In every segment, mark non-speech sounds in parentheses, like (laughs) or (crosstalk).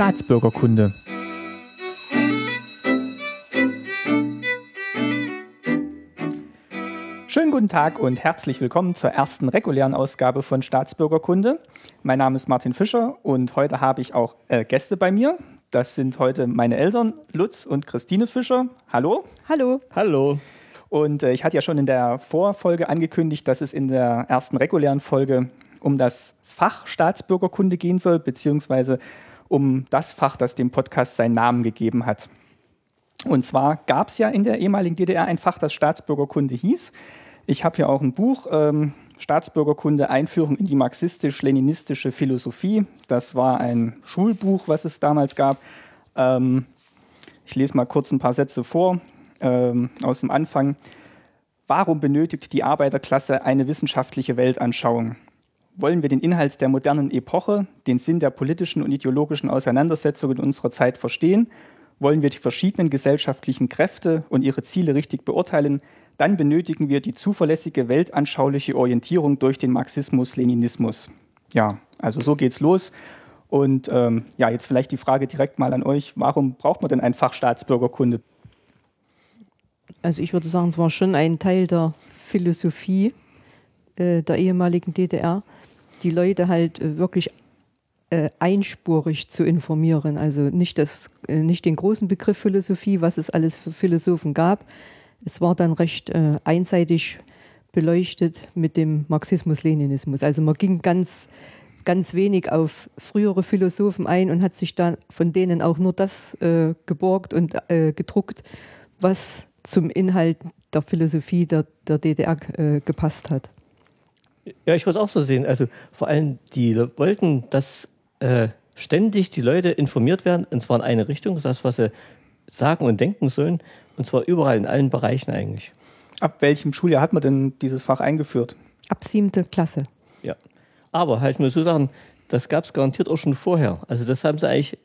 Staatsbürgerkunde. Schönen guten Tag und herzlich willkommen zur ersten regulären Ausgabe von Staatsbürgerkunde. Mein Name ist Martin Fischer und heute habe ich auch äh, Gäste bei mir. Das sind heute meine Eltern Lutz und Christine Fischer. Hallo. Hallo. Hallo. Und äh, ich hatte ja schon in der Vorfolge angekündigt, dass es in der ersten regulären Folge um das Fach Staatsbürgerkunde gehen soll, beziehungsweise um das Fach, das dem Podcast seinen Namen gegeben hat. Und zwar gab es ja in der ehemaligen DDR ein Fach, das Staatsbürgerkunde hieß. Ich habe hier auch ein Buch, ähm, Staatsbürgerkunde Einführung in die marxistisch-leninistische Philosophie. Das war ein Schulbuch, was es damals gab. Ähm, ich lese mal kurz ein paar Sätze vor ähm, aus dem Anfang. Warum benötigt die Arbeiterklasse eine wissenschaftliche Weltanschauung? Wollen wir den Inhalt der modernen Epoche, den Sinn der politischen und ideologischen Auseinandersetzungen unserer Zeit verstehen? Wollen wir die verschiedenen gesellschaftlichen Kräfte und ihre Ziele richtig beurteilen? Dann benötigen wir die zuverlässige weltanschauliche Orientierung durch den Marxismus-Leninismus. Ja, also so geht's los. Und ähm, ja, jetzt vielleicht die Frage direkt mal an euch: Warum braucht man denn ein Fach Staatsbürgerkunde? Also ich würde sagen, es war schon ein Teil der Philosophie äh, der ehemaligen DDR, die Leute halt äh, wirklich äh, einspurig zu informieren. Also nicht, das, äh, nicht den großen Begriff Philosophie, was es alles für Philosophen gab. Es war dann recht äh, einseitig beleuchtet mit dem Marxismus-Leninismus. Also man ging ganz, ganz wenig auf frühere Philosophen ein und hat sich dann von denen auch nur das äh, geborgt und gedruckt, was zum Inhalt der Philosophie der, der DDR äh, gepasst hat. Ja, ich würde es auch so sehen. Also vor allem, die wollten, dass äh, ständig die Leute informiert werden, und zwar in eine Richtung, das, was sie sagen und denken sollen, und zwar überall, in allen Bereichen eigentlich. Ab welchem Schuljahr hat man denn dieses Fach eingeführt? Ab siebte Klasse. Ja. Aber halt nur so sagen, das gab es garantiert auch schon vorher. Also das haben sie eigentlich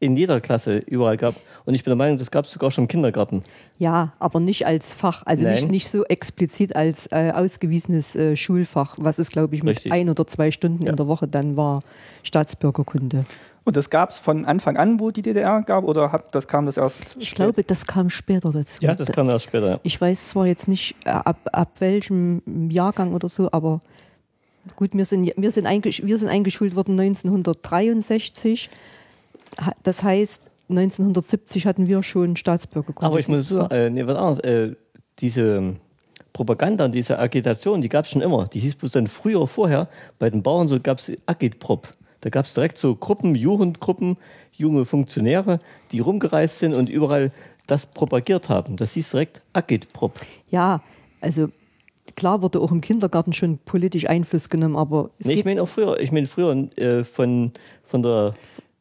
in jeder Klasse überall gab. Und ich bin der Meinung, das gab es sogar schon im Kindergarten. Ja, aber nicht als Fach, also nicht, nicht so explizit als äh, ausgewiesenes äh, Schulfach, was es, glaube ich, mit Richtig. ein oder zwei Stunden ja. in der Woche dann war, Staatsbürgerkunde. Und das gab es von Anfang an, wo die DDR gab, oder hat, das kam das erst? Ich spät? glaube, das kam später dazu. Ja, das kam erst später. Ja. Ich weiß zwar jetzt nicht, äh, ab, ab welchem Jahrgang oder so, aber gut, wir sind, wir sind, wir sind eingeschult worden 1963 das heißt, 1970 hatten wir schon Staatsbürgerkunde. Aber ich muss sagen, äh, nee, was anderes, äh, diese ähm, Propaganda und diese Agitation, die gab es schon immer. Die hieß bloß dann früher, vorher, bei den Bauern so gab es Agitprop. Da gab es direkt so Gruppen, Jugendgruppen, junge Funktionäre, die rumgereist sind und überall das propagiert haben. Das hieß direkt Agitprop. Ja, also klar wurde auch im Kindergarten schon politisch Einfluss genommen, aber nee, ich meine auch früher, ich meine früher äh, von, von der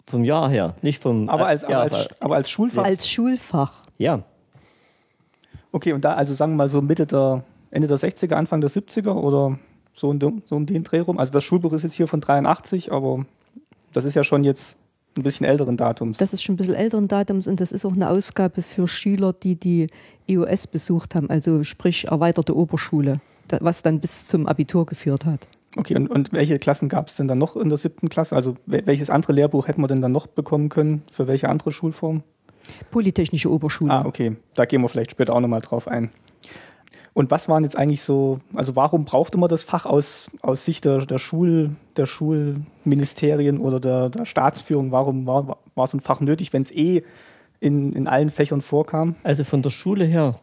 vom Jahr her, nicht vom. Aber als, aber als, aber als Schulfach? Als Schulfach. Ja. Okay, und da, also sagen wir mal so Mitte der, Ende der 60er, Anfang der 70er oder so, in, so um den Dreh rum. Also das Schulbuch ist jetzt hier von 83, aber das ist ja schon jetzt ein bisschen älteren Datums. Das ist schon ein bisschen älteren Datums und das ist auch eine Ausgabe für Schüler, die die EOS besucht haben, also sprich erweiterte Oberschule, was dann bis zum Abitur geführt hat. Okay, und, und welche Klassen gab es denn dann noch in der siebten Klasse? Also welches andere Lehrbuch hätten wir denn dann noch bekommen können? Für welche andere Schulform? Polytechnische Oberschule. Ah, okay. Da gehen wir vielleicht später auch nochmal drauf ein. Und was waren jetzt eigentlich so, also warum brauchte man das Fach aus, aus Sicht der, der, Schul, der Schulministerien oder der, der Staatsführung? Warum war, war so ein Fach nötig, wenn es eh in, in allen Fächern vorkam? Also von der Schule her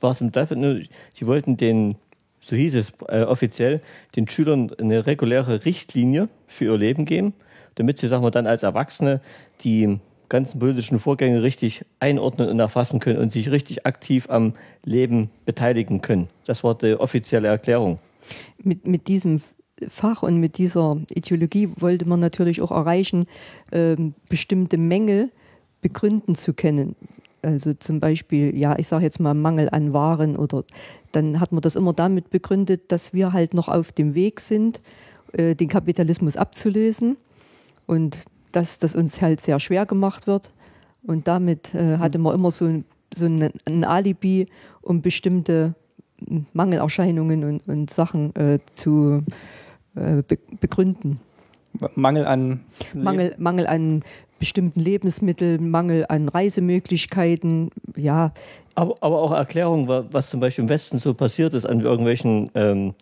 war es im Zweifel, sie wollten den so hieß es äh, offiziell, den Schülern eine reguläre Richtlinie für ihr Leben geben, damit sie, sagen wir, dann als Erwachsene die ganzen politischen Vorgänge richtig einordnen und erfassen können und sich richtig aktiv am Leben beteiligen können. Das war die offizielle Erklärung. Mit, mit diesem Fach und mit dieser Ideologie wollte man natürlich auch erreichen, äh, bestimmte Mängel begründen zu können. Also zum Beispiel, ja, ich sage jetzt mal Mangel an Waren oder dann hat man das immer damit begründet, dass wir halt noch auf dem Weg sind, äh, den Kapitalismus abzulösen und dass das uns halt sehr schwer gemacht wird. Und damit äh, hatte man immer so, so ein, ein Alibi, um bestimmte Mangelerscheinungen und, und Sachen äh, zu äh, be begründen. Mangel an Mangel, Mangel an bestimmten Lebensmitteln, Mangel an Reisemöglichkeiten, ja. Aber, aber auch Erklärung, wa- was zum Beispiel im Westen so passiert ist an irgendwelchen ähm,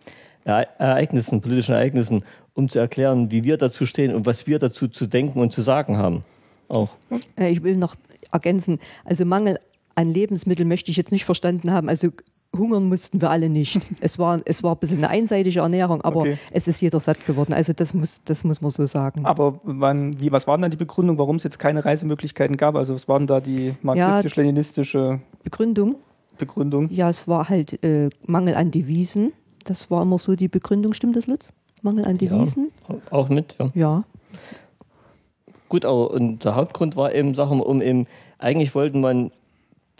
Ere- Ereignissen, politischen Ereignissen, um zu erklären, wie wir dazu stehen und was wir dazu zu denken und zu sagen haben. Auch. Äh, Ich will noch ergänzen, also Mangel an Lebensmitteln möchte ich jetzt nicht verstanden haben. Also hungern mussten wir alle nicht. (laughs) Es war, es war ein bisschen eine einseitige Ernährung, aber Okay. es ist jeder satt geworden. Also das muss, das muss man so sagen. Aber wann, wie, was war denn dann die Begründung, warum es jetzt keine Reisemöglichkeiten gab? Also was war denn da die marxistisch-leninistische Begründung? Begründung? Ja, es war halt äh, Mangel an Devisen. Das war immer so die Begründung. Stimmt das, Lutz? Mangel an Devisen? Auch mit, ja. Ja. Gut, aber und der Hauptgrund war eben, sagen wir, um eben, eigentlich wollten man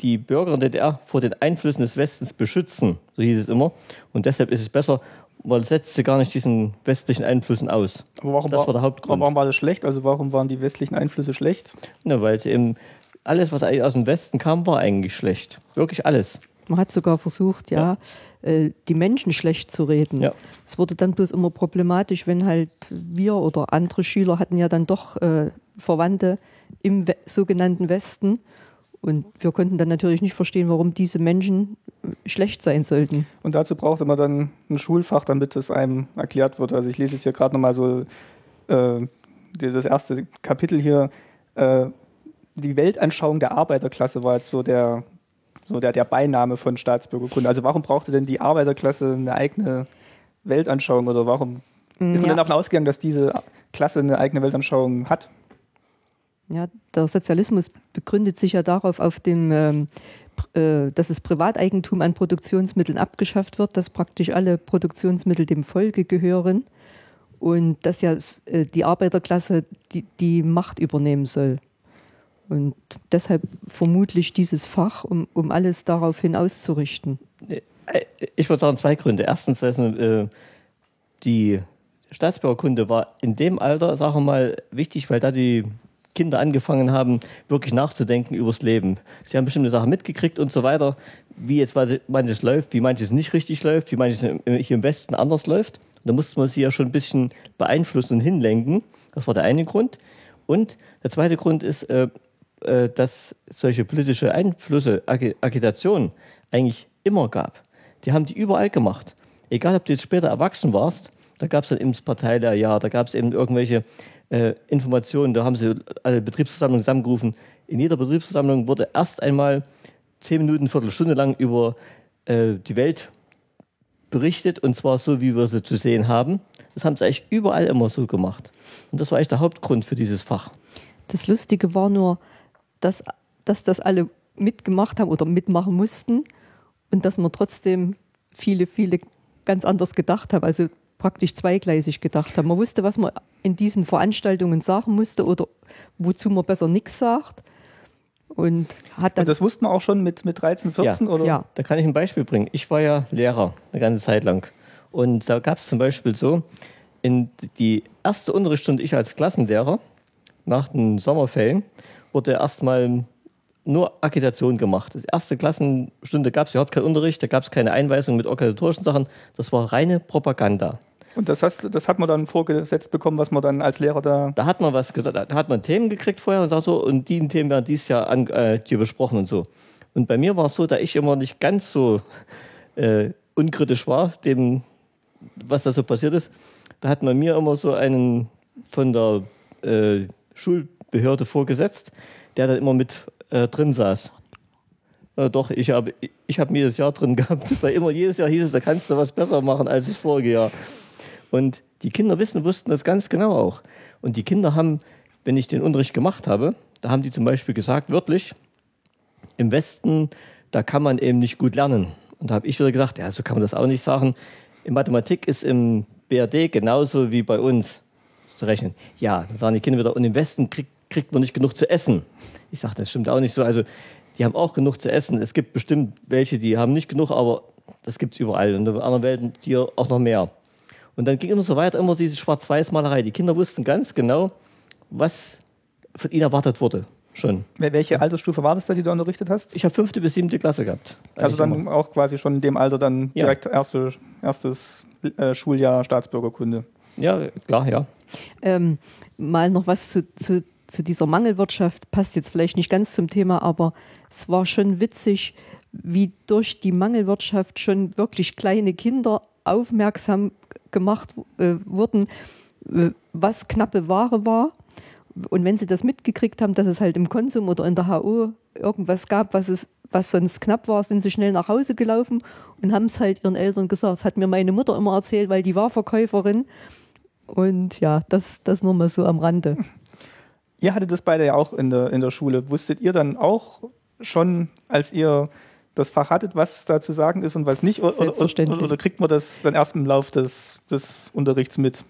die Bürger der DDR vor den Einflüssen des Westens beschützen, so hieß es immer. Und deshalb ist es besser, man setzt sie gar nicht diesen westlichen Einflüssen aus. Aber warum Das war der Hauptgrund. Warum war das schlecht? Also warum waren die westlichen Einflüsse schlecht? Ne, weil eben alles, was aus dem Westen kam, war eigentlich schlecht. Wirklich alles. Man hat sogar versucht, ja, Äh, die Menschen schlecht zu reden. Ja. Es wurde dann bloß immer problematisch, wenn halt wir oder andere Schüler hatten ja dann doch äh, Verwandte im We sogenannten Westen. Und wir konnten dann natürlich nicht verstehen, warum diese Menschen schlecht sein sollten. Und dazu brauchte man dann ein Schulfach, damit es einem erklärt wird. Also ich lese jetzt hier gerade nochmal so äh, dieses erste Kapitel hier. Äh, die Weltanschauung der Arbeiterklasse war jetzt so der, so der, der Beiname von Staatsbürgerkunde. Also warum brauchte denn die Arbeiterklasse eine eigene Weltanschauung oder warum ist man ja. denn davon ausgegangen, dass diese Klasse eine eigene Weltanschauung hat? Ja, der Sozialismus begründet sich ja darauf, auf dem, ähm, äh, dass das Privateigentum an Produktionsmitteln abgeschafft wird, dass praktisch alle Produktionsmittel dem Volke gehören und dass ja äh, die Arbeiterklasse die, die Macht übernehmen soll. Und deshalb vermutlich dieses Fach, um, um alles daraufhin auszurichten. Äh, Ich würde sagen, zwei Gründe. Erstens, äh, die Staatsbürgerkunde war in dem Alter, sagen wir mal, wichtig, weil da die Kinder angefangen haben, wirklich nachzudenken übers Leben. Sie haben bestimmte Sachen mitgekriegt und so weiter, wie jetzt manches läuft, wie manches nicht richtig läuft, wie manches im- hier im Westen anders läuft. Und da musste man sie ja schon ein bisschen beeinflussen und hinlenken. Das war der eine Grund. Und der zweite Grund ist, äh, äh, dass solche politische Einflüsse, Agi- Agitation eigentlich immer gab. Die haben die überall gemacht. Egal, ob du jetzt später erwachsen warst, da gab es dann eben das Parteilehrjahr, da gab es eben irgendwelche äh, Informationen, da haben sie alle Betriebsversammlungen zusammengerufen. In jeder Betriebsversammlung wurde erst einmal zehn Minuten, Viertelstunde lang über äh, die Welt berichtet und zwar so, wie wir sie zu sehen haben. Das haben sie eigentlich überall immer so gemacht. Und das war eigentlich der Hauptgrund für dieses Fach. Das Lustige war nur, dass, dass das alle mitgemacht haben oder mitmachen mussten und dass man trotzdem viele, viele ganz anders gedacht haben, also praktisch zweigleisig gedacht haben. Man wusste, was man in diesen Veranstaltungen sagen musste oder wozu man besser nichts sagt. Und hat dann Und das wusste man auch schon mit, mit 13, 14? Ja. Oder? ja, Da kann ich ein Beispiel bringen. Ich war ja Lehrer eine ganze Zeit lang. Und da gab es zum Beispiel so, in die erste Unterrichtsstunde, ich als Klassenlehrer, nach den Sommerferien, wurde erstmal nur Agitation gemacht. Die erste Klassenstunde gab es überhaupt keinen Unterricht, da gab es keine Einweisung mit organisatorischen Sachen. Das war reine Propaganda. Und das, hast, das hat man dann vorgesetzt bekommen, was man dann als Lehrer da. Da hat man was gesagt, da hat man Themen gekriegt vorher und sagt so, und die Themen werden dieses Jahr an, äh, hier besprochen und so. Und bei mir war es so, da ich immer nicht ganz so äh, unkritisch war, dem, was da so passiert ist, da hat man mir immer so einen von der äh, Schulbehörde vorgesetzt, der dann immer mit äh, drin saß. Äh, doch, ich habe ich hab mir Jahr drin (laughs) gehabt, weil immer jedes Jahr hieß es, da kannst du was besser machen als das vorige Jahr. Und die Kinder wissen, wussten das ganz genau auch. Und die Kinder haben, wenn ich den Unterricht gemacht habe, da haben die zum Beispiel gesagt, wörtlich, im Westen, da kann man eben nicht gut lernen. Und da habe ich wieder gesagt, ja, so kann man das auch nicht sagen. In Mathematik ist im BRD genauso wie bei uns zu rechnen. Ja, dann sagen die Kinder wieder, und im Westen kriegt, kriegt man nicht genug zu essen. Ich sage, das stimmt auch nicht so. Also die haben auch genug zu essen. Es gibt bestimmt welche, die haben nicht genug, aber das gibt es überall. Und in anderen Welten hier auch noch mehr. Und dann ging immer so weiter, immer diese Schwarz-Weiß-Malerei. Die Kinder wussten ganz genau, was von ihnen erwartet wurde. Schon. Wel- Welche Altersstufe war das da, die du unterrichtet hast? Ich habe fünfte bis siebte Klasse gehabt. Also dann Eigentlich auch quasi schon in dem Alter dann Ja. direkt erste, erstes äh, Schuljahr Staatsbürgerkunde. immer. Ja, klar, ja. ähm, mal noch was zu, zu, zu dieser Mangelwirtschaft, passt jetzt vielleicht nicht ganz zum Thema, aber es war schon witzig, wie durch die Mangelwirtschaft schon wirklich kleine Kinder aufmerksam gemacht äh, wurden, äh, was knappe Ware war. Und wenn sie das mitgekriegt haben, dass es halt im Konsum oder in der HO irgendwas gab, was, es, was sonst knapp war, sind sie schnell nach Hause gelaufen und haben es halt ihren Eltern gesagt. Das hat mir meine Mutter immer erzählt, weil die war Verkäuferin. Und ja, das, das nur mal so am Rande. Ihr hattet das beide ja auch in der, in der Schule. Wusstet ihr dann auch schon, als ihr das Fach hattet, was da zu sagen ist und was nicht? Oder, oder, oder kriegt man das dann erst im Lauf des, des Unterrichts mit?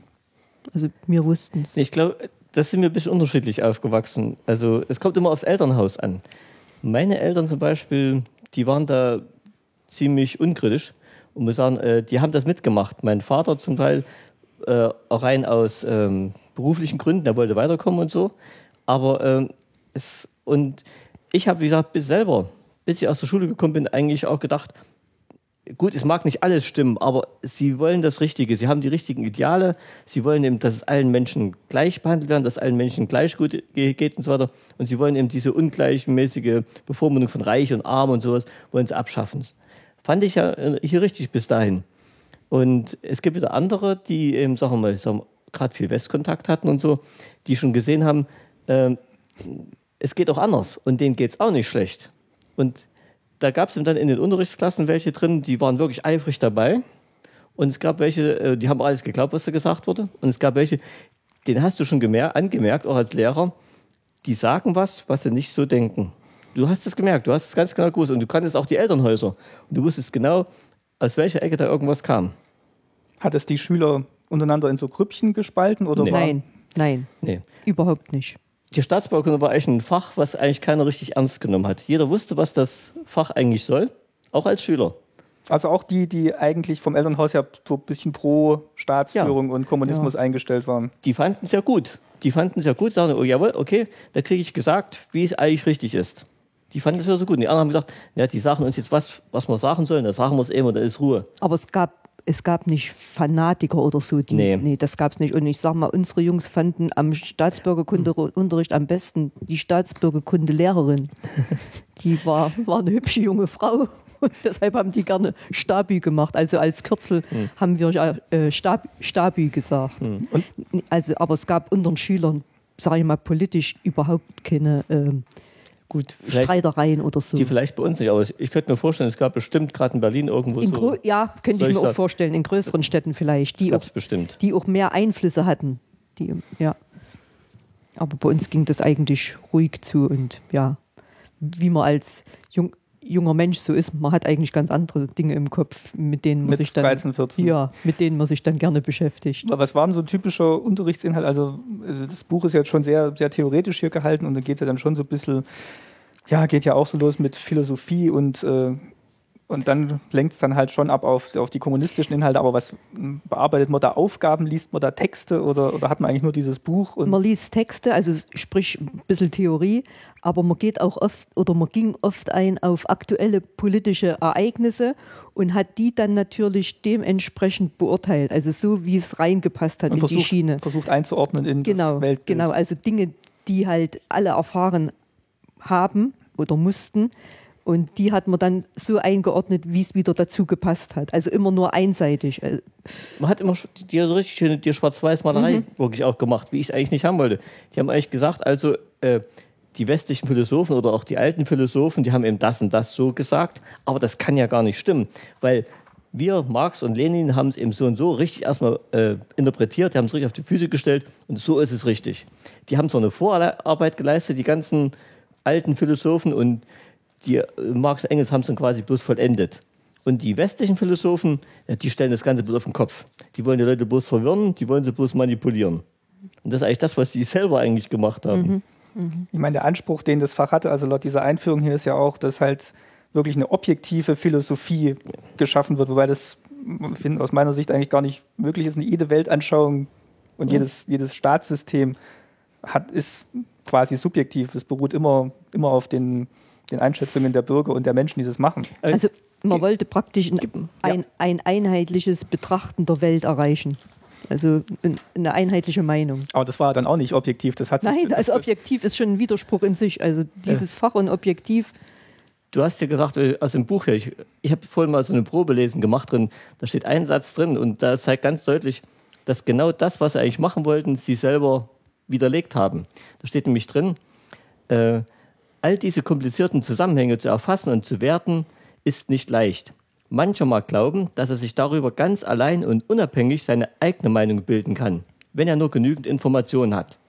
Also wir wussten es. Ich glaube, das sind wir ein bisschen unterschiedlich aufgewachsen. Also es kommt immer aufs Elternhaus an. Meine Eltern zum Beispiel, die waren da ziemlich unkritisch und wir sagen, äh, die haben das mitgemacht. Mein Vater zum Teil äh, auch rein aus ähm, beruflichen Gründen, er wollte weiterkommen und so. Aber ähm, es und ich habe, wie gesagt, bis selber bis ich aus der Schule gekommen bin, eigentlich auch gedacht, gut, es mag nicht alles stimmen, aber sie wollen das Richtige. Sie haben die richtigen Ideale. Sie wollen eben, dass es allen Menschen gleich behandelt werden, dass allen Menschen gleich gut geht und so weiter. Und sie wollen eben diese ungleichmäßige Bevormundung von Reich und Arm und sowas, wollen sie abschaffen. Fand ich ja äh, hier richtig bis dahin. Und es gibt wieder andere, die eben, sagen wir mal, gerade viel Westkontakt hatten und so, die schon gesehen haben, äh, es geht auch anders und denen geht es auch nicht schlecht. Und da gab es dann in den Unterrichtsklassen welche drin, die waren wirklich eifrig dabei. Und es gab welche, äh, die haben alles geglaubt, was da gesagt wurde. Und es gab welche, den hast du schon angemerkt, auch als Lehrer, die sagen was, was sie nicht so denken. Du hast es gemerkt, du hast es ganz genau gewusst. Und du kanntest auch die Elternhäuser. Und du wusstest genau, aus welcher Ecke da irgendwas kam. Hat es die Schüler untereinander in so Grüppchen gespalten? Oder nee. Nein, nein, nee. überhaupt nicht die Staatsbaukunde war eigentlich ein Fach, was eigentlich keiner richtig ernst genommen hat. Jeder wusste, was das Fach eigentlich soll, auch als Schüler. Also auch die, die eigentlich vom Elternhaus ja so ein bisschen pro Staatsführung ja. und Kommunismus ja. eingestellt waren. Die fanden es ja gut. Die fanden es ja gut, sagen, oh jawohl, okay, da kriege ich gesagt, wie es eigentlich richtig ist. Die fanden es ja so gut. Und die anderen haben gesagt, ja, die sagen uns jetzt was, was wir sagen sollen, da sagen wir es eben und da ist Ruhe. Aber es gab es gab nicht Fanatiker oder so. Die, nee. nee, das gab es nicht. Und ich sag mal, unsere Jungs fanden am Staatsbürgerkundeunterricht am besten die Staatsbürgerkundelehrerin. (laughs) die war, war eine hübsche junge Frau. Und deshalb haben die gerne Stabi gemacht. Also als Kürzel hm. haben wir äh, Stab, Stabi gesagt. Hm. Also, aber es gab unter den Schülern, sage ich mal, politisch überhaupt keine. Äh, gut, Streitereien oder so. Die vielleicht bei uns nicht, aber ich könnte mir vorstellen, es gab bestimmt gerade in Berlin irgendwo in so. Ja, könnte ich mir auch vorstellen, in größeren Städten vielleicht, die auch, bestimmt. die auch mehr Einflüsse hatten. Die, ja. Aber bei uns ging das eigentlich ruhig zu und ja, wie man als jung, junger Mensch so ist, man hat eigentlich ganz andere Dinge im Kopf, mit denen man mit sich dann 13, 14. ja, mit denen man sich dann gerne beschäftigt. Was war denn so ein typischer Unterrichtsinhalt? Also, also das Buch ist jetzt schon sehr, sehr theoretisch hier gehalten und da geht es ja dann schon so ein bisschen, ja, geht ja auch so los mit Philosophie und äh, und dann lenkt es dann halt schon ab auf, auf die kommunistischen Inhalte. Aber was bearbeitet man da Aufgaben? Liest man da Texte oder, oder hat man eigentlich nur dieses Buch? man liest Texte, also sprich ein bisschen Theorie, aber man geht auch oft oder man ging oft ein auf aktuelle politische Ereignisse und hat die dann natürlich dementsprechend beurteilt. Also so, wie es reingepasst hat und in versucht, die Schiene. Versucht einzuordnen in genau, das Weltbild. Genau, also Dinge, die halt alle erfahren haben oder mussten und die hat man dann so eingeordnet, wie es wieder dazu gepasst hat. Also immer nur einseitig. Äh, man hat immer die, so richtig schöne die Schwarz-Weiß-Malerei mhm. wirklich auch gemacht, wie ich es eigentlich nicht haben wollte. Die haben eigentlich gesagt, also äh, die westlichen Philosophen oder auch die alten Philosophen, die haben eben das und das so gesagt, aber das kann ja gar nicht stimmen, weil wir, Marx und Lenin, haben es eben so und so richtig erstmal äh, interpretiert, die haben es richtig auf die Füße gestellt und so ist es richtig. Die haben zwar eine Vorarbeit geleistet, die ganzen alten Philosophen und die äh, Marx und Engels haben es dann quasi bloß vollendet. Und die westlichen Philosophen, die stellen das Ganze bloß auf den Kopf. Die wollen die Leute bloß verwirren, die wollen sie bloß manipulieren. Und das ist eigentlich das, was die selber eigentlich gemacht haben. Mhm. Mhm. Ich meine, der Anspruch, den das Fach hatte, also laut dieser Einführung hier, ist ja auch, dass halt wirklich eine objektive Philosophie geschaffen wird, wobei das aus meiner Sicht eigentlich gar nicht möglich ist. Jede Weltanschauung und mhm. jedes, jedes Staatssystem hat, ist quasi subjektiv. Es beruht immer, immer auf den den Einschätzungen der Bürger und der Menschen, die das machen. Also man wollte praktisch ein, ein, ein einheitliches Betrachten der Welt erreichen. Also ein- eine einheitliche Meinung. Aber das war dann auch nicht objektiv. Das hat sich, Nein, das, also objektiv ist schon ein Widerspruch in sich. Also dieses Fach und objektiv, Du hast ja gesagt, äh, aus dem Buch hier, ich, ich habe vorhin mal so eine Probelesen gemacht drin, da steht ein Satz drin und da zeigt ganz deutlich, dass genau das, was sie eigentlich machen wollten, sie selber widerlegt haben. Da steht nämlich drin, äh, all diese komplizierten Zusammenhänge zu erfassen und zu werten, ist nicht leicht. Mancher mag glauben, dass er sich darüber ganz allein und unabhängig seine eigene Meinung bilden kann, wenn er nur genügend Informationen hat.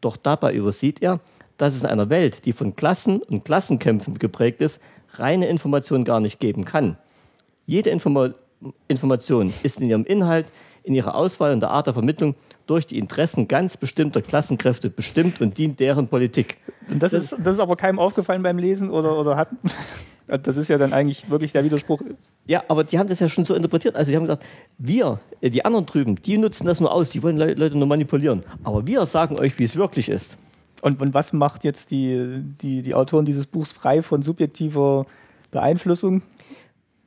Doch dabei übersieht er, dass es in einer Welt, die von Klassen und Klassenkämpfen geprägt ist, reine Information gar nicht geben kann. Jede Informa Information ist in ihrem Inhalt, in ihrer Auswahl und der Art der Vermittlung durch die Interessen ganz bestimmter Klassenkräfte bestimmt und dient deren Politik. Und das, ist, das ist aber keinem aufgefallen beim Lesen oder, oder hat. (laughs) Das ist ja dann eigentlich wirklich der Widerspruch. Ja, aber die haben das ja schon so interpretiert. Also die haben gesagt, wir, äh, die anderen drüben, die nutzen das nur aus, die wollen Le Leute nur manipulieren. Aber wir sagen euch, wie es wirklich ist. Und, und was macht jetzt die, die, die Autoren dieses Buchs frei von subjektiver Beeinflussung?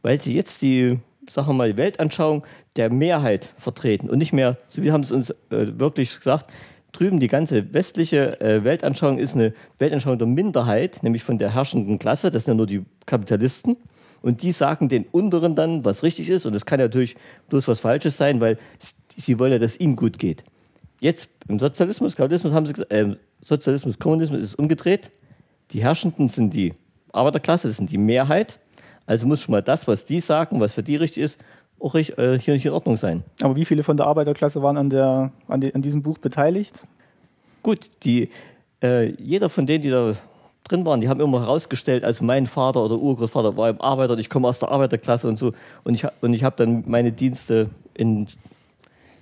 weil sie jetzt die, sagen wir mal, die Weltanschauung der Mehrheit vertreten und nicht mehr, so wie haben es uns äh, wirklich gesagt, drüben die ganze westliche äh, Weltanschauung ist eine Weltanschauung der Minderheit, nämlich von der herrschenden Klasse, das sind ja nur die Kapitalisten. Und die sagen den Unteren dann, was richtig ist. Und das kann ja natürlich bloß was Falsches sein, weil sie wollen ja, dass ihnen gut geht. Jetzt im Sozialismus, Kapitalismus haben sie gesagt, äh, Sozialismus, Kommunismus ist umgedreht. Die Herrschenden sind die Arbeiterklasse, das sind die Mehrheit. Also muss schon mal das, was die sagen, was für die richtig ist, auch richtig, äh, hier, hier in Ordnung sein. Aber wie viele von der Arbeiterklasse waren an, der, an, die, an diesem Buch beteiligt? Gut, die, äh, jeder von denen, die da drin waren, die haben immer herausgestellt, also mein Vater oder Urgroßvater war im Arbeiter und ich komme aus der Arbeiterklasse und so. Und ich, und ich habe dann meine Dienste in,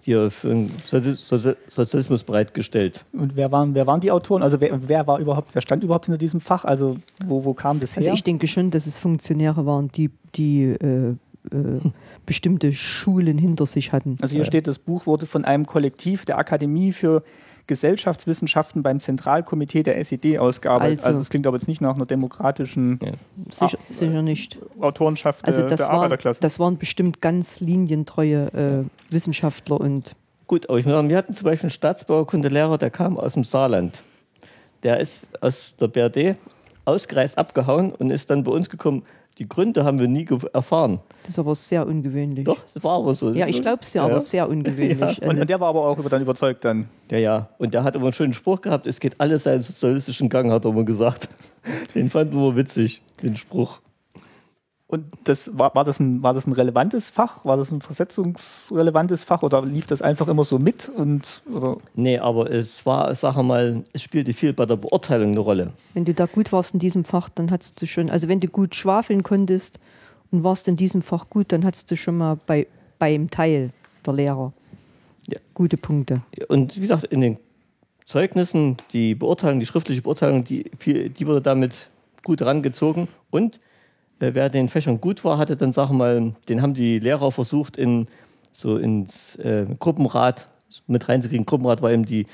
hier für den Sozi- Sozi- Sozialismus bereitgestellt. Und wer waren, wer waren die Autoren? Also wer, wer war überhaupt, wer stand überhaupt hinter diesem Fach? Also wo, wo kam das her? also ich denke schon, dass es Funktionäre waren, die, die äh, äh, (laughs) bestimmte Schulen hinter sich hatten. Also hier steht, das Buch wurde von einem Kollektiv der Akademie für Gesellschaftswissenschaften beim Zentralkomitee der SED ausgearbeitet. Also- Also es klingt aber jetzt nicht nach einer demokratischen Ja. Sicher, sicher nicht. Autorenschaft Also der, das, der waren, Arbeiterklasse. das waren bestimmt ganz linientreue äh, Wissenschaftler und Gut, aber ich muss sagen, wir hatten zum Beispiel einen Staatsbauerkundelehrer, der kam aus dem Saarland. Der ist aus der BRD ausgereist, abgehauen und ist dann bei uns gekommen. Die Gründe haben wir nie erfahren. das ist aber sehr ungewöhnlich. Doch, das war aber so. Ja, ich glaube es dir, Ja. aber sehr ungewöhnlich. (laughs) und, Also, und der war aber auch dann überzeugt dann. Ja, ja. Und der hat immer einen schönen Spruch gehabt, es geht alles seinen sozialistischen Gang, hat er immer gesagt. (laughs) Den fanden wir witzig, den Spruch. Und das war, war, das ein, war das ein relevantes Fach? War das ein versetzungsrelevantes Fach oder lief das einfach immer so mit? Und, oder? Nee, aber es war, sag mal, es spielte viel bei der Beurteilung eine Rolle. wenn du da gut warst in diesem Fach, dann hattest du schon, also wenn du gut schwafeln konntest und warst in diesem Fach gut, dann hattest du schon mal bei, beim Teil der Lehrer Ja. gute Punkte. Und wie gesagt, in den Zeugnissen, die Beurteilung, die schriftliche Beurteilung, die, die wurde damit gut herangezogen. Und äh, wer den Fächern gut war, hatte dann, sag mal, den haben die Lehrer versucht, in so ins äh, Gruppenrat mit reinzukriegen. Gruppenrat war eben die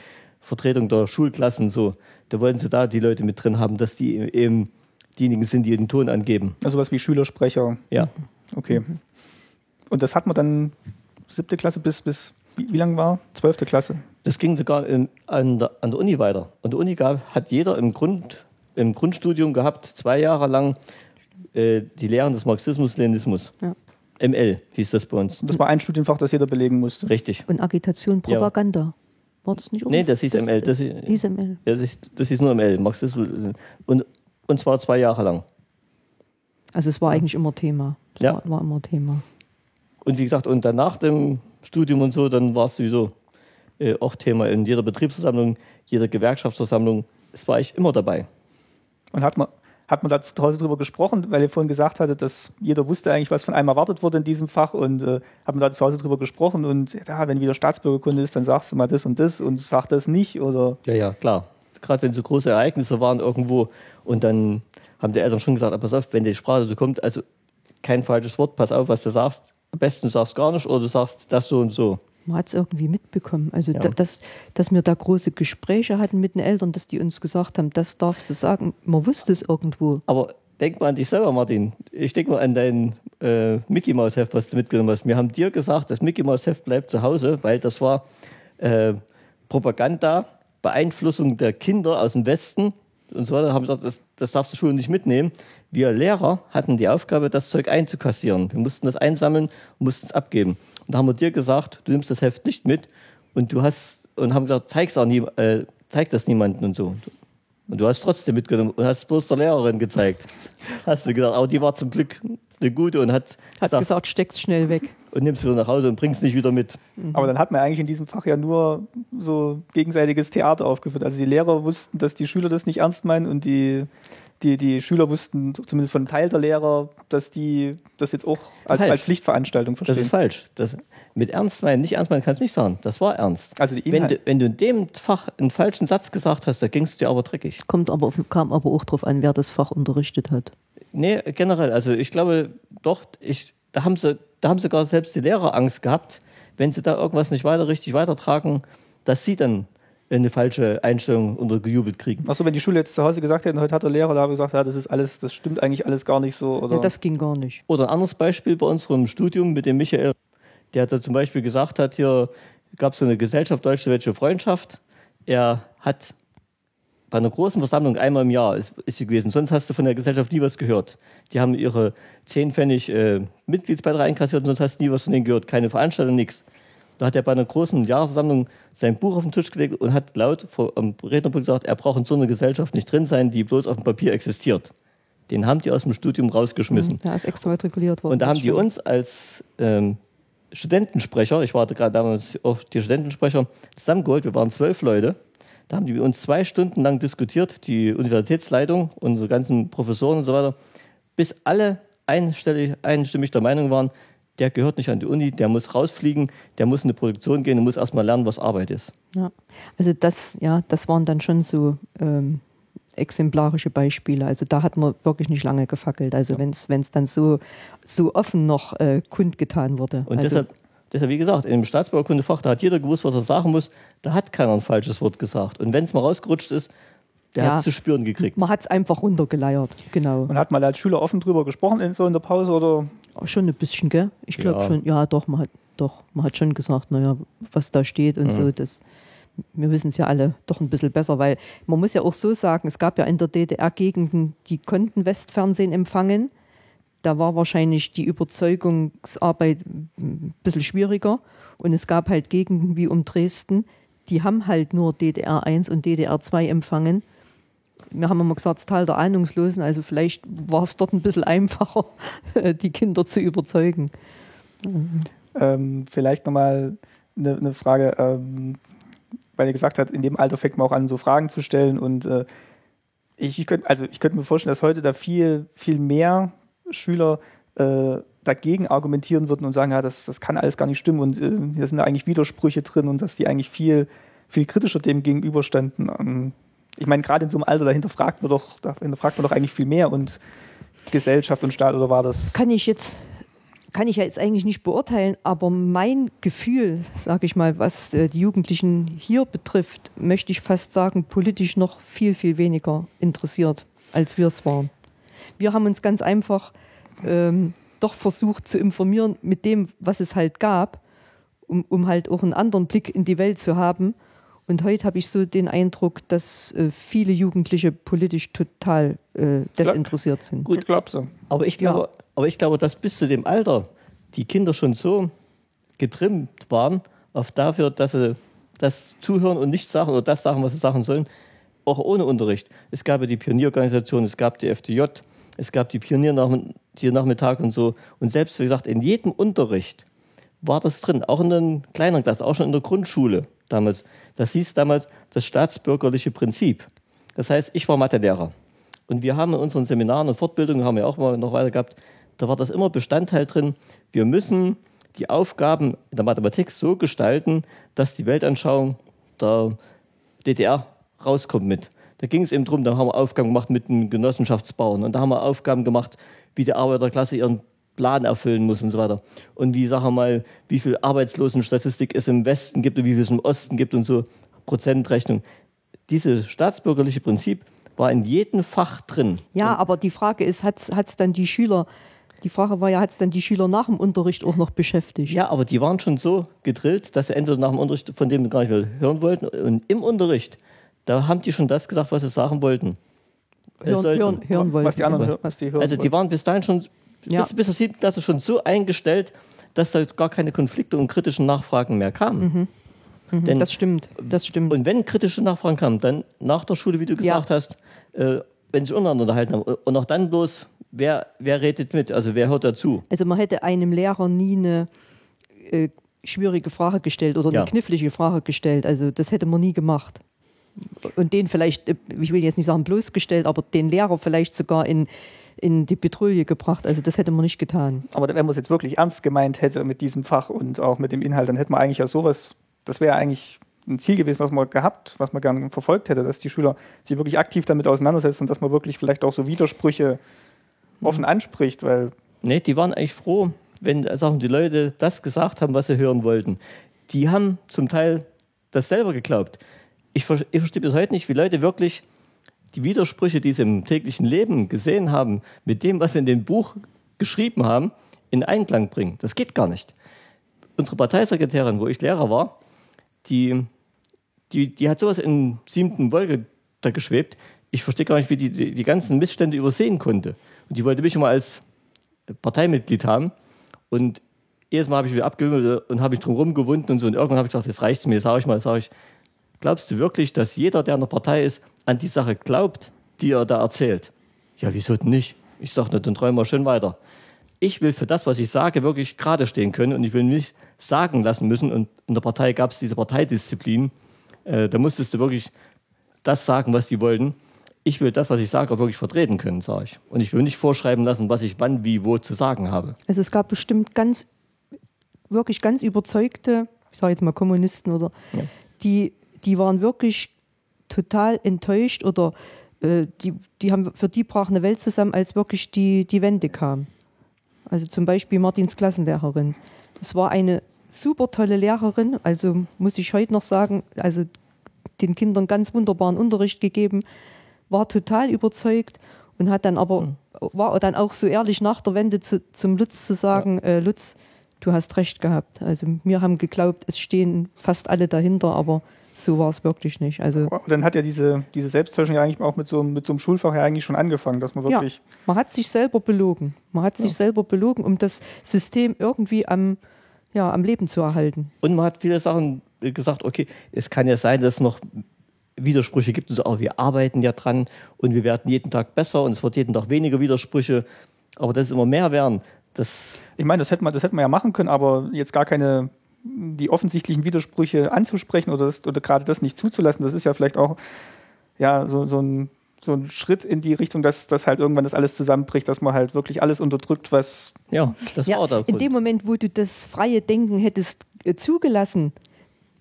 Vertretung der Schulklassen so. Da wollten sie da die Leute mit drin haben, dass die eben diejenigen sind, die den Ton angeben. Also was wie Schülersprecher. Ja. Okay. Und das hat man dann siebte Klasse bis, bis wie, wie lange war? Zwölfte Klasse. Das ging sogar im, an, der, an der Uni weiter. An der Uni gab, hat jeder im, Grund, im Grundstudium gehabt, zwei Jahre lang, äh, die Lehren des Marxismus-Leninismus. Ja. ML hieß das bei uns. Das war ein Studienfach, das jeder belegen musste. Richtig. Und Agitation, Ja. Propaganda. War das nicht Nee, das hieß ML. Das, hieß ML. ja, das, hieß, das hieß nur ML, Marxismus. Und, und zwar zwei Jahre lang. Also es war eigentlich immer Thema. Es Ja. war, war immer Thema. Und wie gesagt, und dann nach dem Studium und so, dann war es sowieso äh, auch Thema in jeder Betriebsversammlung, jeder Gewerkschaftsversammlung. Es war ich immer dabei. Und hat man, hat man da zu Hause drüber gesprochen, weil ihr vorhin gesagt hattet, dass jeder wusste eigentlich, was von einem erwartet wurde in diesem Fach und äh, hat man da zu Hause drüber gesprochen und ja, wenn wieder Staatsbürgerkunde ist, dann sagst du mal das und das und sag das nicht oder Ja, ja, klar. Gerade wenn so große Ereignisse waren irgendwo und dann haben die Eltern schon gesagt, pass auf, wenn die Sprache so kommt, also kein falsches Wort, pass auf, was du sagst. Am besten du sagst gar nicht oder du sagst das so und so. Man hat es irgendwie mitbekommen. Also, Ja. da, dass, dass wir da große Gespräche hatten mit den Eltern, dass die uns gesagt haben, das darfst du sagen. Man wusste es irgendwo. Aber denk mal an dich selber, Martin. Ich denke mal an deinen äh, Mickey Mouse Heft, was du mitgenommen hast. Wir haben dir gesagt, das Mickey Mouse Heft bleibt zu Hause, weil das war äh, Propaganda, Beeinflussung der Kinder aus dem Westen und so weiter. Haben gesagt, das, das darfst du Schule nicht mitnehmen. Wir Lehrer hatten die Aufgabe, das Zeug einzukassieren. Wir mussten das einsammeln und mussten es abgeben. Und da haben wir dir gesagt, du nimmst das Heft nicht mit und du hast und haben gesagt, zeig's auch nie, äh, zeig das niemandem und so. Und du hast trotzdem mitgenommen und hast bloß der Lehrerin gezeigt. (laughs) Hast du gedacht, aber die war zum Glück eine gute und hat, Hat gesagt, gesagt, steck's schnell weg. und nimmst wieder nach Hause und bringst nicht wieder mit. Aber dann hat man eigentlich in diesem Fach ja nur so gegenseitiges Theater aufgeführt. Also die Lehrer wussten, dass die Schüler das nicht ernst meinen und die, die, die Schüler wussten, zumindest von einem Teil der Lehrer, dass die das jetzt auch als, Falsch. als Pflichtveranstaltung Das verstehen. ist falsch. Das, mit ernst meinen, nicht ernst meinen kannst du nicht sagen. Das war ernst. Also die Wenn du, wenn du in dem Fach einen falschen Satz gesagt hast, da ging es dir aber dreckig. Kommt aber auf, kam aber auch drauf an, wer das Fach unterrichtet hat. Nee, generell. Also ich glaube doch, ich, da, haben sie, da haben sogar selbst die Lehrer Angst gehabt, wenn sie da irgendwas nicht weiter richtig weitertragen, dass sie dann eine falsche Einstellung untergejubelt kriegen. Achso, wenn die Schule jetzt zu Hause gesagt hätte, heute hat der Lehrer da gesagt, ja, das ist alles, das stimmt eigentlich alles gar nicht so. Oder Ja, das ging gar nicht. Oder ein anderes Beispiel bei unserem Studium mit dem Michael, der da zum Beispiel gesagt hat, hier gab es so eine Gesellschaft Deutsche-Deutsche Freundschaft. Er hat bei einer großen Versammlung einmal im Jahr ist, ist sie gewesen. Sonst hast du von der Gesellschaft nie was gehört. Die haben ihre 10 Pfennig äh, Mitgliedsbeiträge einkassiert und sonst hast du nie was von denen gehört. Keine Veranstaltung, nichts. Da hat er bei einer großen Jahresversammlung sein Buch auf den Tisch gelegt und hat laut vor, am Rednerpult gesagt, er braucht in so einer Gesellschaft nicht drin sein, die bloß auf dem Papier existiert. Den haben die aus dem Studium rausgeschmissen. Ja, ist extramatrikuliert worden. Und da haben die uns als ähm, Studentensprecher, ich war da gerade damals auch die Studentensprecher, zusammengeholt. Wir waren zwölf Leute. Da haben die uns zwei Stunden lang diskutiert, die Universitätsleitung, unsere ganzen Professoren und so weiter, bis alle einstimmig der Meinung waren, der gehört nicht an die Uni, der muss rausfliegen, der muss in eine Produktion gehen, der muss erstmal lernen, was Arbeit ist. Ja. Also das, ja, das waren dann schon so ähm, exemplarische Beispiele. Also da hat man wirklich nicht lange gefackelt. Also wenn es dann so, so offen noch äh, kundgetan wurde. Und also, deshalb, deshalb, wie gesagt, im Staatsbauerkundefach, da hat jeder gewusst, was er sagen muss, da hat keiner ein falsches Wort gesagt. Und wenn es mal rausgerutscht ist, der Ja. hat es zu spüren gekriegt. man hat es einfach runtergeleiert, genau. Und hat mal als Schüler offen drüber gesprochen in so in der Pause oder Schon ein bisschen, gell? Ich glaube Ja. schon, ja doch, man hat doch, man hat schon gesagt, naja, was da steht und so, das wir wissen es ja alle doch ein bisschen besser, weil man muss ja auch so sagen, es gab ja in der DDR Gegenden, die konnten Westfernsehen empfangen. Da war wahrscheinlich die Überzeugungsarbeit ein bisschen schwieriger. Und es gab halt Gegenden wie um Dresden, die haben halt nur DDR 1 und DDR 2 empfangen. Wir haben immer gesagt, das Tal der Ahnungslosen, also vielleicht war es dort ein bisschen einfacher, (laughs) die Kinder zu überzeugen. ähm, vielleicht nochmal eine, eine Frage, ähm, weil ihr gesagt habt, in dem Alter fängt man auch an, so Fragen zu stellen und äh, ich, ich könnte also ich könnte mir vorstellen, dass heute da viel, viel mehr Schüler äh, dagegen argumentieren würden und sagen, ja, das, das kann alles gar nicht stimmen und äh, hier sind da eigentlich Widersprüche drin und dass die eigentlich viel, viel kritischer dem gegenüberstanden. Ähm, ich meine, gerade in so einem Alter, dahinter fragt man doch, dahinter fragt man doch eigentlich viel mehr und Gesellschaft und Staat oder war das? Kann ich jetzt, kann ich ja jetzt eigentlich nicht beurteilen, aber mein Gefühl, sage ich mal, was äh, die Jugendlichen hier betrifft, möchte ich fast sagen, politisch noch viel, viel weniger interessiert, als wir es waren. Wir haben uns ganz einfach ähm, doch versucht zu informieren mit dem, was es halt gab, um, um halt auch einen anderen Blick in die Welt zu haben. Und heute habe ich so den Eindruck, dass äh, viele Jugendliche politisch total äh, desinteressiert sind. Gut, glaubst du? Aber ich glaube, aber ich glaube, dass bis zu dem Alter die Kinder schon so getrimmt waren auf dafür, dass sie das zuhören und nicht sagen oder das sagen, was sie sagen sollen, auch ohne Unterricht. Es gab ja die Pionierorganisation, es gab die FDJ, es gab die Pioniernachmittag und so. Und selbst, wie gesagt, in jedem Unterricht war das drin, auch in den kleineren Klassen, auch schon in der Grundschule damals. Das hieß damals das staatsbürgerliche Prinzip. Das heißt, ich war Mathelehrer. Und wir haben in unseren Seminaren und Fortbildungen, haben wir auch mal noch weiter gehabt, da war das immer Bestandteil drin, wir müssen die Aufgaben in der Mathematik so gestalten, dass die Weltanschauung der DDR rauskommt mit. Da ging es eben darum, da haben wir Aufgaben gemacht mit den Genossenschaftsbauern und da haben wir Aufgaben gemacht, wie die Arbeiterklasse ihren Plan erfüllen muss und so weiter. Und wie, sagen wir mal, wie viel Arbeitslosenstatistik es im Westen gibt und wie viel es im Osten gibt und so Prozentrechnung. Dieses staatsbürgerliche Prinzip war in jedem Fach drin. Ja, aber die Frage ist, hat es dann die Schüler Die Frage war ja, hat es denn die Schüler nach dem Unterricht auch noch beschäftigt? Ja, aber die waren schon so gedrillt, dass sie entweder nach dem Unterricht von dem gar nicht mehr hören wollten. Und im Unterricht, da haben die schon das gesagt, was sie sagen wollten. Hören, sollten. hören, hören wollten. was die anderen hör- was die hören Also die waren bis dahin schon, Ja. bis, bis zur siebten Klasse schon so eingestellt, dass da gar keine Konflikte und kritischen Nachfragen mehr kamen. Denn, Mhm. Das stimmt, das stimmt. und wenn kritische Nachfragen kamen, dann nach der Schule, wie du Ja. gesagt hast, äh, wenn sich untereinander unterhalten haben. Und auch dann bloß, wer, wer redet mit, also wer hört dazu. Also man hätte einem Lehrer nie eine äh, schwierige Frage gestellt oder eine Ja. knifflige Frage gestellt. Also das hätte man nie gemacht. Und den vielleicht, äh, ich will jetzt nicht sagen bloßgestellt, aber den Lehrer vielleicht sogar in, in die Petrouille gebracht. Also das hätte man nicht getan. Aber wenn man es jetzt wirklich ernst gemeint hätte mit diesem Fach und auch mit dem Inhalt, dann hätte man eigentlich ja sowas, das wäre eigentlich ein Ziel gewesen, was man gehabt, was man gerne verfolgt hätte, dass die Schüler sich wirklich aktiv damit auseinandersetzen und dass man wirklich vielleicht auch so Widersprüche offen anspricht, weil Nee, die waren eigentlich froh, wenn sagen, die Leute das gesagt haben, was sie hören wollten. Die haben zum Teil das selber geglaubt. Ich, ich verstehe bis heute nicht, wie Leute wirklich die Widersprüche, die sie im täglichen Leben gesehen haben, mit dem, was sie in dem Buch geschrieben haben, in Einklang bringen. Das geht gar nicht. Unsere Parteisekretärin, wo ich Lehrer war, die, die, die hat sowas in siebten Wolke da geschwebt. Ich verstehe gar nicht, wie die, die die ganzen Missstände übersehen konnte. Und die wollte mich immer als Parteimitglied haben. Und jedes Mal habe ich wieder abgewimmelt und habe ich drum rumgewunden und so. Und irgendwann habe ich gedacht, jetzt reicht es mir, sage ich mal, sage ich, glaubst du wirklich, dass jeder, der in der Partei ist, an die Sache glaubt, die er da erzählt? Ja, wieso denn nicht? Ich sage, na, dann träumen wir schön weiter. Ich will für das, was ich sage, wirklich gerade stehen können und ich will nicht sagen lassen müssen. Und in der Partei gab es diese Parteidisziplin. Äh, da musstest du wirklich das sagen, was die wollten. Ich will das, was ich sage, auch wirklich vertreten können, sage ich. Und ich will nicht vorschreiben lassen, was ich wann, wie, wo zu sagen habe. Also es gab bestimmt ganz, wirklich ganz überzeugte, ich sage jetzt mal Kommunisten oder, Ja. die, die waren wirklich total enttäuscht oder äh, die, die haben, für die brach eine Welt zusammen, als wirklich die, die Wende kam. Also zum Beispiel Martins Klassenlehrerin. Das war eine super tolle Lehrerin, also muss ich heute noch sagen, also den Kindern ganz wunderbaren Unterricht gegeben, war total überzeugt und hat dann aber, war dann auch so ehrlich nach der Wende zu, zum Lutz zu sagen, äh, Lutz, du hast recht gehabt. Also wir haben geglaubt, es stehen fast alle dahinter, aber so war es wirklich nicht. Also Und dann hat ja diese, diese Selbsttäuschung ja eigentlich auch mit so, einem- mit so einem Schulfach ja eigentlich schon angefangen, dass man ja, wirklich. man hat sich selber belogen. Man hat sich selber belogen, um das System irgendwie am, ja, am Leben zu erhalten. Und man hat viele Sachen gesagt, okay, es kann ja sein, dass es noch Widersprüche gibt. Und so, aber wir arbeiten ja dran und wir werden jeden Tag besser und es wird jeden Tag weniger Widersprüche. Aber dass es immer mehr werden, das Ich meine, das hätte man, das hätte man ja machen können, aber jetzt gar keine die offensichtlichen Widersprüche anzusprechen oder, das, oder gerade das nicht zuzulassen, das ist ja vielleicht auch ja, so, so, ein, so ein Schritt in die Richtung, dass, dass halt irgendwann das alles zusammenbricht, dass man halt wirklich alles unterdrückt, was Ja, das Ja, war der in Grund. dem Moment, wo du das freie Denken hättest äh, zugelassen,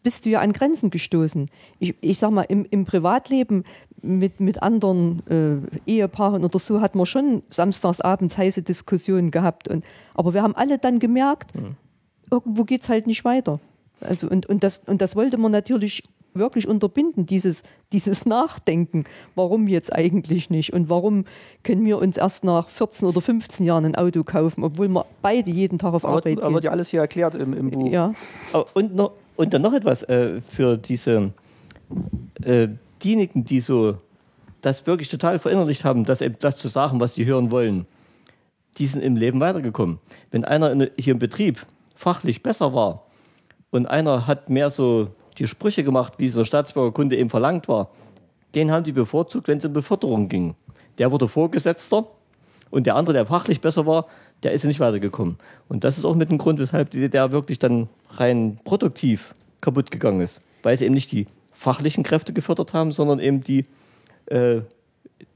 bist du ja an Grenzen gestoßen. Ich, ich sag mal, im, im Privatleben mit, mit anderen äh, Ehepaaren oder so hat man schon samstagsabends heiße Diskussionen gehabt. Und, aber wir haben alle dann gemerkt, irgendwo geht es halt nicht weiter. Also, und, und, das, und das wollte man natürlich wirklich unterbinden, dieses, dieses Nachdenken, warum jetzt eigentlich nicht und warum können wir uns erst nach 14 oder 15 Jahren ein Auto kaufen, obwohl wir beide jeden Tag auf aber, Arbeit aber wird ja alles hier erklärt im, im Buch. Ja, Und, noch, und dann noch etwas äh, für diese äh, diejenigen, die so das wirklich total verinnerlicht haben, das eben das zu sagen, was sie hören wollen, die sind im Leben weitergekommen. Wenn einer in, hier im Betrieb fachlich besser war und einer hat mehr so die Sprüche gemacht, wie es in der Staatsbürgerkunde eben verlangt war, den haben die bevorzugt, wenn es um Beförderung ging. Der wurde Vorgesetzter und der andere, der fachlich besser war, der ist ja nicht weitergekommen. Und das ist auch mit dem Grund, weshalb die DDR wirklich dann rein produktiv kaputt gegangen ist. Weil sie eben nicht die fachlichen Kräfte gefördert haben, sondern eben die, äh,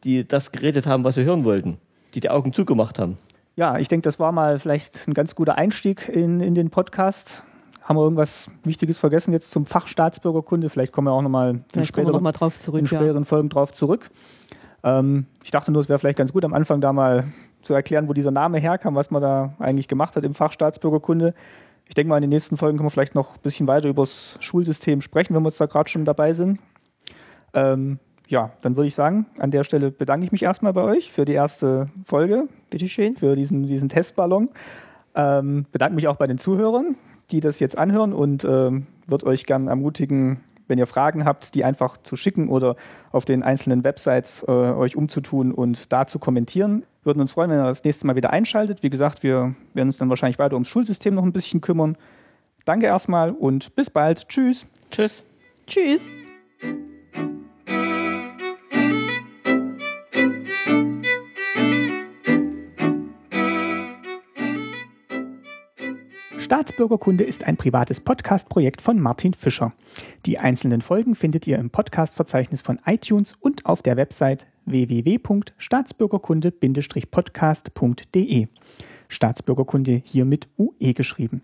die das geredet haben, was sie hören wollten. Die die Augen zugemacht haben. Ja, ich denke, das war mal vielleicht ein ganz guter Einstieg in, in den Podcast. Haben wir irgendwas Wichtiges vergessen jetzt zum Fach Staatsbürgerkunde? Vielleicht kommen wir auch nochmal in, späteren, noch mal drauf in zurück. Ja. späteren Folgen drauf zurück. Ähm, ich dachte nur, es wäre vielleicht ganz gut, am Anfang da mal zu erklären, wo dieser Name herkam, was man da eigentlich gemacht hat im Fach Staatsbürgerkunde. Ich denke mal, in den nächsten Folgen können wir vielleicht noch ein bisschen weiter über das Schulsystem sprechen, wenn wir jetzt da gerade schon dabei sind. Ähm, ja, dann würde ich sagen, an der Stelle bedanke ich mich erstmal bei euch für die erste Folge, Bitteschön. für diesen, diesen Testballon. Ähm, bedanke mich auch bei den Zuhörern, die das jetzt anhören und ähm, würde euch gern ermutigen, wenn ihr Fragen habt, die einfach zu schicken oder auf den einzelnen Websites äh, euch umzutun und da zu kommentieren. Würden uns freuen, wenn ihr das nächste Mal wieder einschaltet. Wie gesagt, wir werden uns dann wahrscheinlich weiter ums Schulsystem noch ein bisschen kümmern. Danke erstmal und bis bald. Tschüss. Tschüss. Tschüss. Staatsbürgerkunde ist ein privates Podcast-Projekt von Martin Fischer. Die einzelnen Folgen findet ihr im Podcast-Verzeichnis von iTunes und auf der Website www.staatsbürgerkunde-podcast.de. Staatsbürgerkunde hier mit UE geschrieben.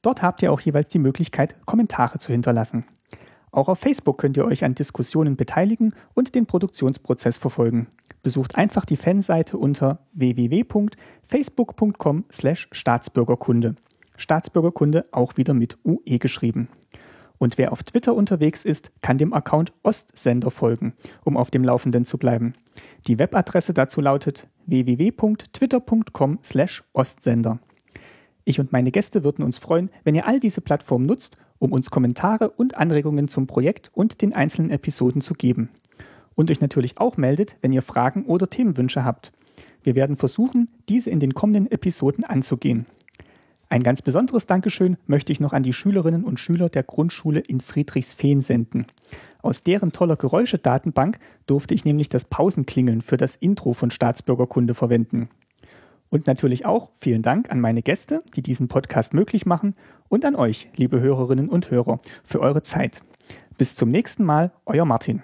Dort habt ihr auch jeweils die Möglichkeit, Kommentare zu hinterlassen. Auch auf Facebook könnt ihr euch an Diskussionen beteiligen und den Produktionsprozess verfolgen. Besucht einfach die Fanseite unter www.facebook.com/staatsbürgerkunde. Staatsbürgerkunde auch wieder mit UE geschrieben. Und wer auf Twitter unterwegs ist, kann dem Account Ostsender folgen, um auf dem Laufenden zu bleiben. Die Webadresse dazu lautet www.twitter.com/ostsender. Ich und meine Gäste würden uns freuen, wenn ihr all diese Plattformen nutzt, um uns Kommentare und Anregungen zum Projekt und den einzelnen Episoden zu geben. Und euch natürlich auch meldet, wenn ihr Fragen oder Themenwünsche habt. Wir werden versuchen, diese in den kommenden Episoden anzugehen. Ein ganz besonderes Dankeschön möchte ich noch an die Schülerinnen und Schüler der Grundschule in Friedrichsfehn senden. Aus deren toller Geräuschedatenbank durfte ich nämlich das Pausenklingeln für das Intro von Staatsbürgerkunde verwenden. Und natürlich auch vielen Dank an meine Gäste, die diesen Podcast möglich machen und an euch, liebe Hörerinnen und Hörer, für eure Zeit. Bis zum nächsten Mal, euer Martin.